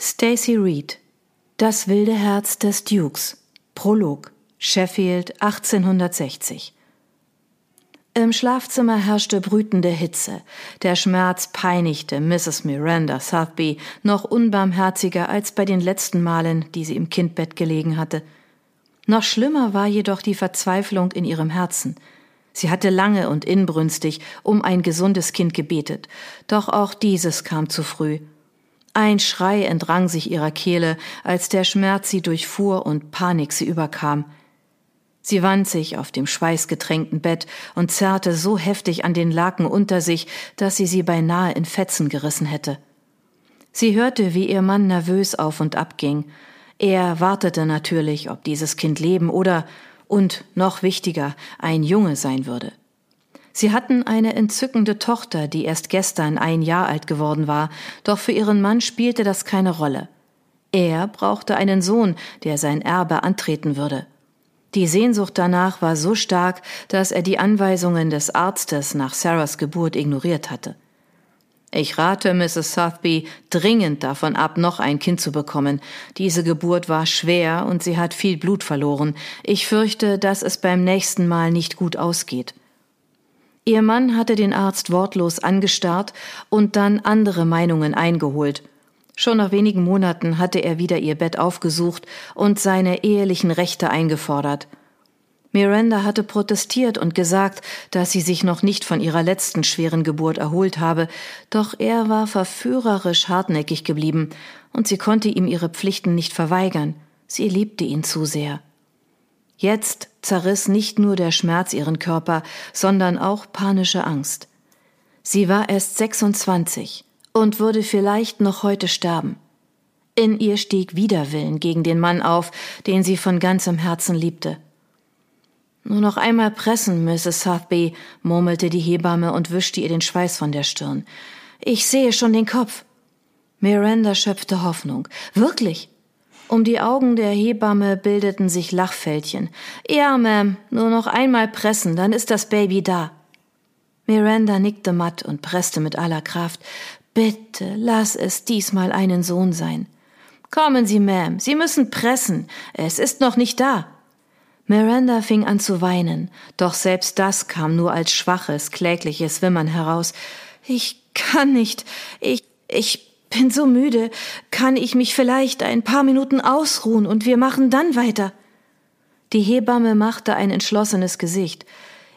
Stacy Reed Das wilde Herz des Dukes Prolog Sheffield 1860 Im Schlafzimmer herrschte brütende Hitze. Der Schmerz peinigte Mrs. Miranda Southby noch unbarmherziger als bei den letzten Malen, die sie im Kindbett gelegen hatte. Noch schlimmer war jedoch die Verzweiflung in ihrem Herzen. Sie hatte lange und inbrünstig um ein gesundes Kind gebetet, doch auch dieses kam zu früh. Ein Schrei entrang sich ihrer Kehle, als der Schmerz sie durchfuhr und Panik sie überkam. Sie wand sich auf dem schweißgetränkten Bett und zerrte so heftig an den Laken unter sich, dass sie sie beinahe in Fetzen gerissen hätte. Sie hörte, wie ihr Mann nervös auf und ab ging. Er wartete natürlich, ob dieses Kind leben oder, und noch wichtiger, ein Junge sein würde. Sie hatten eine entzückende Tochter, die erst gestern ein Jahr alt geworden war, doch für ihren Mann spielte das keine Rolle. Er brauchte einen Sohn, der sein Erbe antreten würde. Die Sehnsucht danach war so stark, dass er die Anweisungen des Arztes nach Sarahs Geburt ignoriert hatte. Ich rate Mrs. Southby dringend davon ab, noch ein Kind zu bekommen. Diese Geburt war schwer und sie hat viel Blut verloren. Ich fürchte, dass es beim nächsten Mal nicht gut ausgeht. Ihr Mann hatte den Arzt wortlos angestarrt und dann andere Meinungen eingeholt. Schon nach wenigen Monaten hatte er wieder ihr Bett aufgesucht und seine ehelichen Rechte eingefordert. Miranda hatte protestiert und gesagt, dass sie sich noch nicht von ihrer letzten schweren Geburt erholt habe, doch er war verführerisch hartnäckig geblieben, und sie konnte ihm ihre Pflichten nicht verweigern. Sie liebte ihn zu sehr. Jetzt zerriss nicht nur der Schmerz ihren Körper, sondern auch panische Angst. Sie war erst 26 und würde vielleicht noch heute sterben. In ihr stieg Widerwillen gegen den Mann auf, den sie von ganzem Herzen liebte. Nur noch einmal pressen, Mrs. Southby, murmelte die Hebamme und wischte ihr den Schweiß von der Stirn. Ich sehe schon den Kopf. Miranda schöpfte Hoffnung. Wirklich? Um die Augen der Hebamme bildeten sich Lachfältchen. Ja, Ma'am, nur noch einmal pressen, dann ist das Baby da. Miranda nickte matt und presste mit aller Kraft. Bitte, lass es diesmal einen Sohn sein. Kommen Sie, Ma'am, Sie müssen pressen. Es ist noch nicht da. Miranda fing an zu weinen, doch selbst das kam nur als schwaches, klägliches Wimmern heraus. Ich kann nicht. Ich, ich bin so müde. Kann ich mich vielleicht ein paar Minuten ausruhen und wir machen dann weiter? Die Hebamme machte ein entschlossenes Gesicht.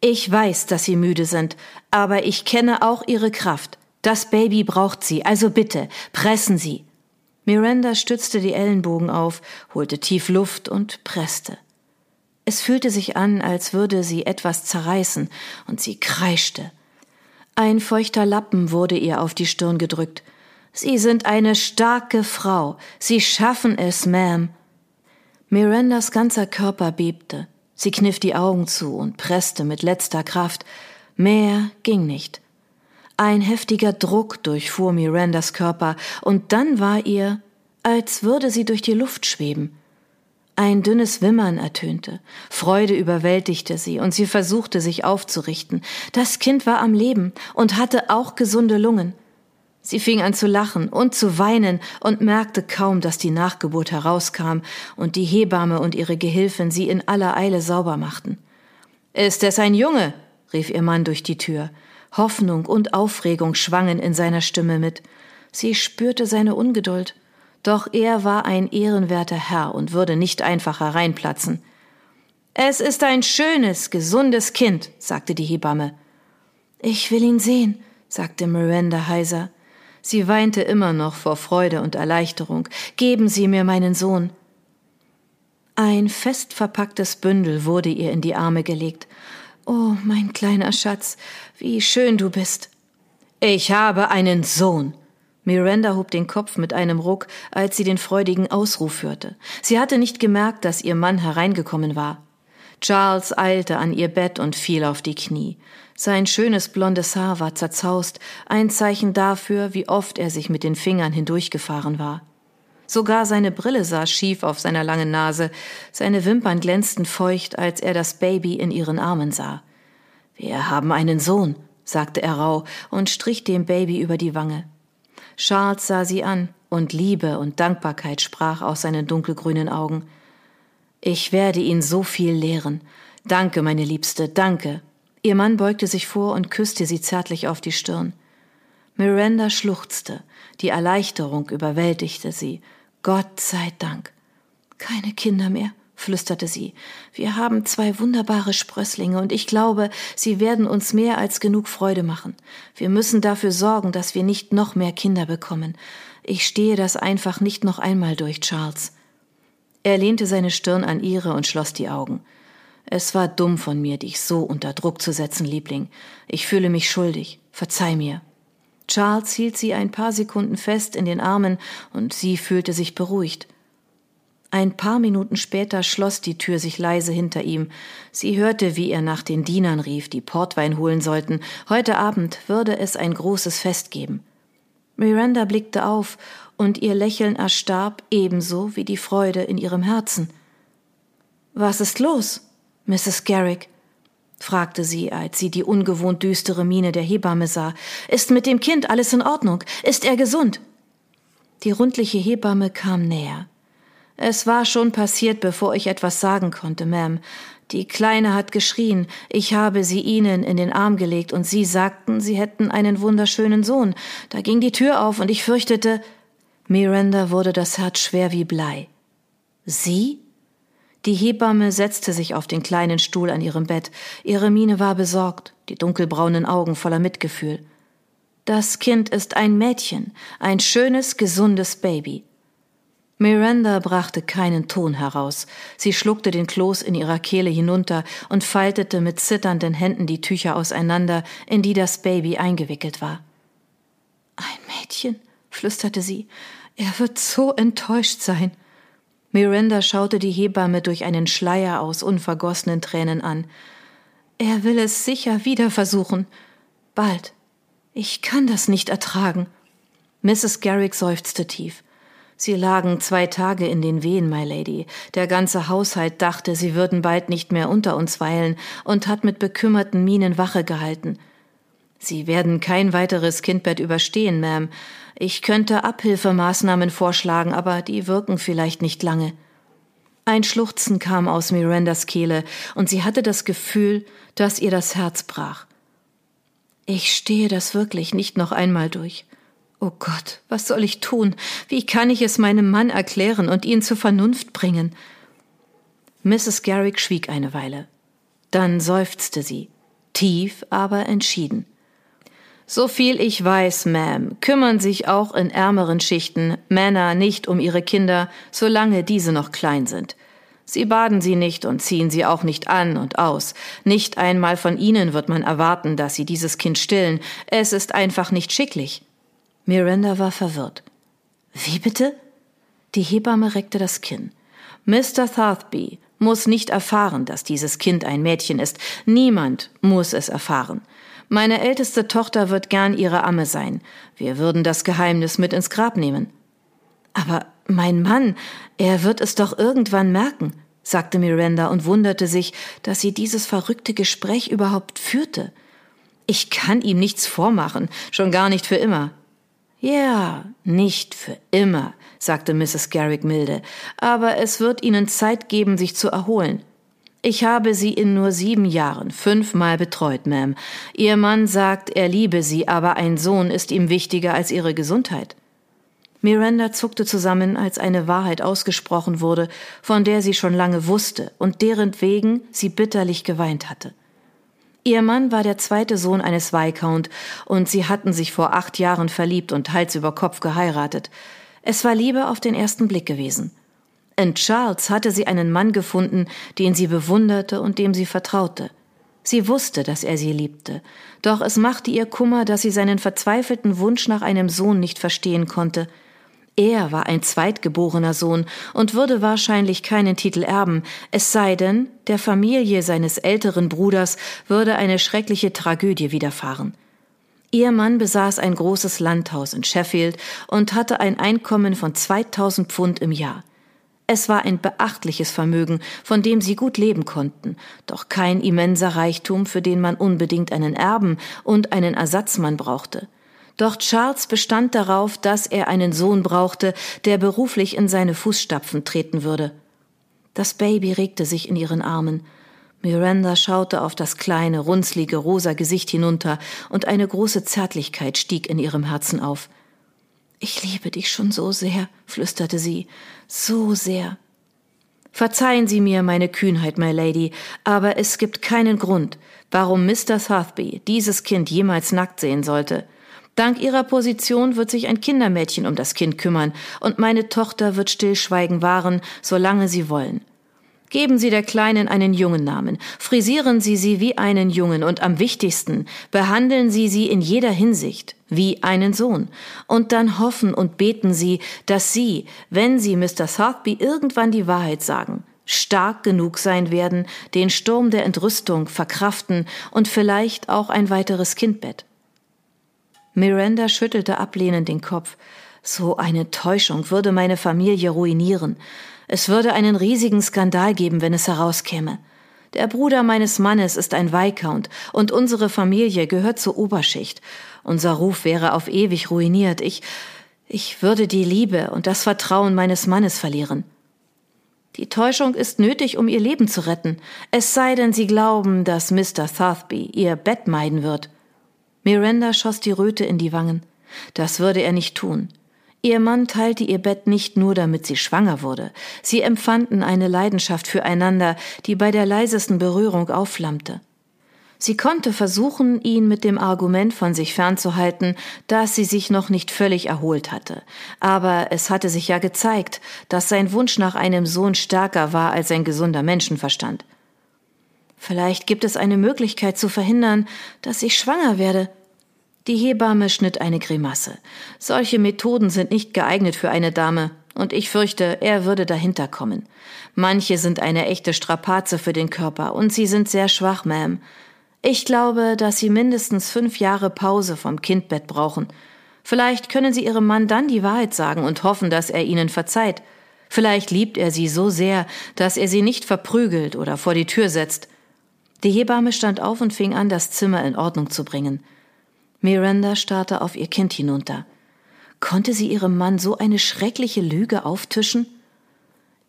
Ich weiß, dass Sie müde sind, aber ich kenne auch Ihre Kraft. Das Baby braucht Sie, also bitte, pressen Sie. Miranda stützte die Ellenbogen auf, holte tief Luft und presste. Es fühlte sich an, als würde sie etwas zerreißen, und sie kreischte. Ein feuchter Lappen wurde ihr auf die Stirn gedrückt. Sie sind eine starke Frau. Sie schaffen es, Ma'am. Mirandas ganzer Körper bebte. Sie kniff die Augen zu und presste mit letzter Kraft. Mehr ging nicht. Ein heftiger Druck durchfuhr Mirandas Körper, und dann war ihr, als würde sie durch die Luft schweben. Ein dünnes Wimmern ertönte, Freude überwältigte sie, und sie versuchte sich aufzurichten. Das Kind war am Leben und hatte auch gesunde Lungen. Sie fing an zu lachen und zu weinen und merkte kaum, dass die Nachgeburt herauskam und die Hebamme und ihre Gehilfin sie in aller Eile sauber machten. Ist es ein Junge? rief ihr Mann durch die Tür. Hoffnung und Aufregung schwangen in seiner Stimme mit. Sie spürte seine Ungeduld. Doch er war ein ehrenwerter Herr und würde nicht einfach hereinplatzen. Es ist ein schönes, gesundes Kind, sagte die Hebamme. Ich will ihn sehen, sagte Miranda heiser. Sie weinte immer noch vor Freude und Erleichterung. Geben Sie mir meinen Sohn. Ein fest verpacktes Bündel wurde ihr in die Arme gelegt. Oh, mein kleiner Schatz, wie schön du bist. Ich habe einen Sohn. Miranda hob den Kopf mit einem Ruck, als sie den freudigen Ausruf hörte. Sie hatte nicht gemerkt, dass ihr Mann hereingekommen war. Charles eilte an ihr Bett und fiel auf die Knie. Sein schönes blondes Haar war zerzaust, ein Zeichen dafür, wie oft er sich mit den Fingern hindurchgefahren war. Sogar seine Brille saß schief auf seiner langen Nase, seine Wimpern glänzten feucht, als er das Baby in ihren Armen sah. Wir haben einen Sohn, sagte er rauh und strich dem Baby über die Wange. Charles sah sie an, und Liebe und Dankbarkeit sprach aus seinen dunkelgrünen Augen. Ich werde ihn so viel lehren. Danke, meine Liebste, danke. Ihr Mann beugte sich vor und küsste sie zärtlich auf die Stirn. Miranda schluchzte, die Erleichterung überwältigte sie. Gott sei Dank. Keine Kinder mehr, flüsterte sie. Wir haben zwei wunderbare Sprösslinge und ich glaube, sie werden uns mehr als genug Freude machen. Wir müssen dafür sorgen, dass wir nicht noch mehr Kinder bekommen. Ich stehe das einfach nicht noch einmal durch, Charles. Er lehnte seine Stirn an ihre und schloss die Augen. Es war dumm von mir, dich so unter Druck zu setzen, Liebling. Ich fühle mich schuldig. Verzeih mir. Charles hielt sie ein paar Sekunden fest in den Armen und sie fühlte sich beruhigt. Ein paar Minuten später schloss die Tür sich leise hinter ihm. Sie hörte, wie er nach den Dienern rief, die Portwein holen sollten. Heute Abend würde es ein großes Fest geben. Miranda blickte auf, und ihr Lächeln erstarb ebenso wie die Freude in ihrem Herzen. Was ist los, Mrs. Garrick? fragte sie, als sie die ungewohnt düstere Miene der Hebamme sah. Ist mit dem Kind alles in Ordnung? Ist er gesund? Die rundliche Hebamme kam näher. Es war schon passiert, bevor ich etwas sagen konnte, Ma'am. Die Kleine hat geschrien, ich habe sie ihnen in den Arm gelegt und sie sagten, sie hätten einen wunderschönen Sohn. Da ging die Tür auf und ich fürchtete. Miranda wurde das Herz schwer wie Blei. Sie? Die Hebamme setzte sich auf den kleinen Stuhl an ihrem Bett. Ihre Miene war besorgt, die dunkelbraunen Augen voller Mitgefühl. Das Kind ist ein Mädchen, ein schönes, gesundes Baby. Miranda brachte keinen Ton heraus. Sie schluckte den Kloß in ihrer Kehle hinunter und faltete mit zitternden Händen die Tücher auseinander, in die das Baby eingewickelt war. Ein Mädchen, flüsterte sie. Er wird so enttäuscht sein. Miranda schaute die Hebamme durch einen Schleier aus unvergossenen Tränen an. Er will es sicher wieder versuchen. Bald. Ich kann das nicht ertragen. Mrs. Garrick seufzte tief. Sie lagen zwei Tage in den Wehen, my Lady. Der ganze Haushalt dachte, sie würden bald nicht mehr unter uns weilen und hat mit bekümmerten Mienen Wache gehalten. Sie werden kein weiteres Kindbett überstehen, Ma'am. Ich könnte Abhilfemaßnahmen vorschlagen, aber die wirken vielleicht nicht lange. Ein Schluchzen kam aus Mirandas Kehle, und sie hatte das Gefühl, dass ihr das Herz brach. Ich stehe das wirklich nicht noch einmal durch. Oh Gott, was soll ich tun? Wie kann ich es meinem Mann erklären und ihn zur Vernunft bringen? Mrs. Garrick schwieg eine Weile. Dann seufzte sie, tief, aber entschieden. So viel ich weiß, Ma'am, kümmern sich auch in ärmeren Schichten Männer nicht um ihre Kinder, solange diese noch klein sind. Sie baden sie nicht und ziehen sie auch nicht an und aus. Nicht einmal von ihnen wird man erwarten, dass sie dieses Kind stillen. Es ist einfach nicht schicklich. Miranda war verwirrt. Wie bitte? Die Hebamme reckte das Kinn. Mr. Southby muss nicht erfahren, dass dieses Kind ein Mädchen ist. Niemand muss es erfahren. Meine älteste Tochter wird gern ihre Amme sein. Wir würden das Geheimnis mit ins Grab nehmen. Aber mein Mann, er wird es doch irgendwann merken, sagte Miranda und wunderte sich, dass sie dieses verrückte Gespräch überhaupt führte. Ich kann ihm nichts vormachen, schon gar nicht für immer. Ja, nicht für immer, sagte Mrs. Garrick milde, aber es wird Ihnen Zeit geben, sich zu erholen. Ich habe Sie in nur sieben Jahren fünfmal betreut, Ma'am. Ihr Mann sagt, er liebe Sie, aber ein Sohn ist ihm wichtiger als Ihre Gesundheit. Miranda zuckte zusammen, als eine Wahrheit ausgesprochen wurde, von der sie schon lange wusste und deren wegen sie bitterlich geweint hatte. Ihr Mann war der zweite Sohn eines Viscount und sie hatten sich vor acht Jahren verliebt und Hals über Kopf geheiratet. Es war Liebe auf den ersten Blick gewesen. In Charles hatte sie einen Mann gefunden, den sie bewunderte und dem sie vertraute. Sie wusste, dass er sie liebte, doch es machte ihr Kummer, dass sie seinen verzweifelten Wunsch nach einem Sohn nicht verstehen konnte – er war ein zweitgeborener Sohn und würde wahrscheinlich keinen Titel erben, es sei denn, der Familie seines älteren Bruders würde eine schreckliche Tragödie widerfahren. Ihr Mann besaß ein großes Landhaus in Sheffield und hatte ein Einkommen von 2000 Pfund im Jahr. Es war ein beachtliches Vermögen, von dem sie gut leben konnten, doch kein immenser Reichtum, für den man unbedingt einen Erben und einen Ersatzmann brauchte. Doch Charles bestand darauf, dass er einen Sohn brauchte, der beruflich in seine Fußstapfen treten würde. Das Baby regte sich in ihren Armen. Miranda schaute auf das kleine, runzlige, rosa Gesicht hinunter, und eine große Zärtlichkeit stieg in ihrem Herzen auf. Ich liebe dich schon so sehr, flüsterte sie, so sehr. Verzeihen Sie mir meine Kühnheit, my Lady, aber es gibt keinen Grund, warum Mr. Southby dieses Kind jemals nackt sehen sollte. Dank ihrer Position wird sich ein Kindermädchen um das Kind kümmern, und meine Tochter wird Stillschweigen wahren, solange sie wollen. Geben Sie der Kleinen einen jungen Namen, frisieren Sie sie wie einen Jungen und am wichtigsten, behandeln Sie sie in jeder Hinsicht wie einen Sohn. Und dann hoffen und beten Sie, dass Sie, wenn Sie Mr. Southby irgendwann die Wahrheit sagen, stark genug sein werden, den Sturm der Entrüstung verkraften und vielleicht auch ein weiteres Kindbett. Miranda schüttelte ablehnend den Kopf. So eine Täuschung würde meine Familie ruinieren. Es würde einen riesigen Skandal geben, wenn es herauskäme. Der Bruder meines Mannes ist ein Viscount und unsere Familie gehört zur Oberschicht. Unser Ruf wäre auf ewig ruiniert. Ich, ich würde die Liebe und das Vertrauen meines Mannes verlieren. Die Täuschung ist nötig, um ihr Leben zu retten. Es sei denn, Sie glauben, dass Mr. Southby ihr Bett meiden wird. Miranda schoss die Röte in die Wangen. Das würde er nicht tun. Ihr Mann teilte ihr Bett nicht nur, damit sie schwanger wurde. Sie empfanden eine Leidenschaft füreinander, die bei der leisesten Berührung aufflammte. Sie konnte versuchen, ihn mit dem Argument von sich fernzuhalten, dass sie sich noch nicht völlig erholt hatte. Aber es hatte sich ja gezeigt, dass sein Wunsch nach einem Sohn stärker war als ein gesunder Menschenverstand. Vielleicht gibt es eine Möglichkeit zu verhindern, dass ich schwanger werde. Die Hebamme schnitt eine Grimasse. Solche Methoden sind nicht geeignet für eine Dame, und ich fürchte, er würde dahinter kommen. Manche sind eine echte Strapaze für den Körper, und sie sind sehr schwach, Ma'am. Ich glaube, dass Sie mindestens fünf Jahre Pause vom Kindbett brauchen. Vielleicht können Sie Ihrem Mann dann die Wahrheit sagen und hoffen, dass er Ihnen verzeiht. Vielleicht liebt er Sie so sehr, dass er Sie nicht verprügelt oder vor die Tür setzt. Die Hebamme stand auf und fing an, das Zimmer in Ordnung zu bringen. Miranda starrte auf ihr Kind hinunter. Konnte sie ihrem Mann so eine schreckliche Lüge auftischen?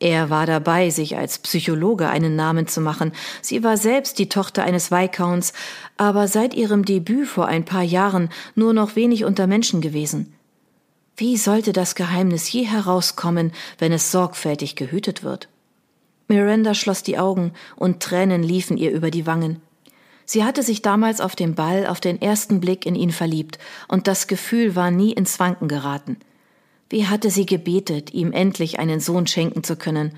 Er war dabei, sich als Psychologe einen Namen zu machen. Sie war selbst die Tochter eines Viscounts, aber seit ihrem Debüt vor ein paar Jahren nur noch wenig unter Menschen gewesen. Wie sollte das Geheimnis je herauskommen, wenn es sorgfältig gehütet wird? Miranda schloss die Augen und Tränen liefen ihr über die Wangen. Sie hatte sich damals auf dem Ball auf den ersten Blick in ihn verliebt, und das Gefühl war nie ins Wanken geraten. Wie hatte sie gebetet, ihm endlich einen Sohn schenken zu können.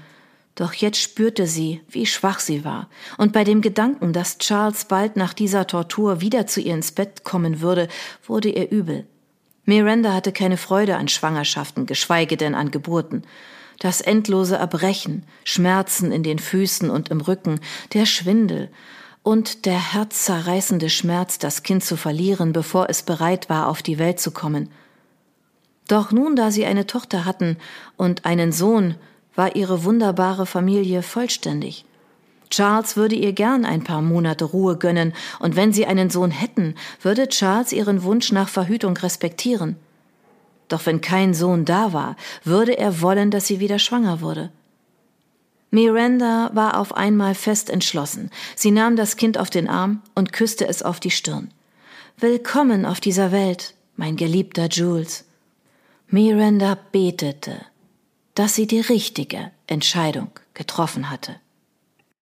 Doch jetzt spürte sie, wie schwach sie war, und bei dem Gedanken, dass Charles bald nach dieser Tortur wieder zu ihr ins Bett kommen würde, wurde ihr übel. Miranda hatte keine Freude an Schwangerschaften, geschweige denn an Geburten. Das endlose Erbrechen, Schmerzen in den Füßen und im Rücken, der Schwindel, und der herzzerreißende Schmerz, das Kind zu verlieren, bevor es bereit war, auf die Welt zu kommen. Doch nun, da sie eine Tochter hatten und einen Sohn, war ihre wunderbare Familie vollständig. Charles würde ihr gern ein paar Monate Ruhe gönnen, und wenn sie einen Sohn hätten, würde Charles ihren Wunsch nach Verhütung respektieren. Doch wenn kein Sohn da war, würde er wollen, dass sie wieder schwanger wurde. Miranda war auf einmal fest entschlossen. Sie nahm das Kind auf den Arm und küsste es auf die Stirn. Willkommen auf dieser Welt, mein geliebter Jules. Miranda betete, dass sie die richtige Entscheidung getroffen hatte.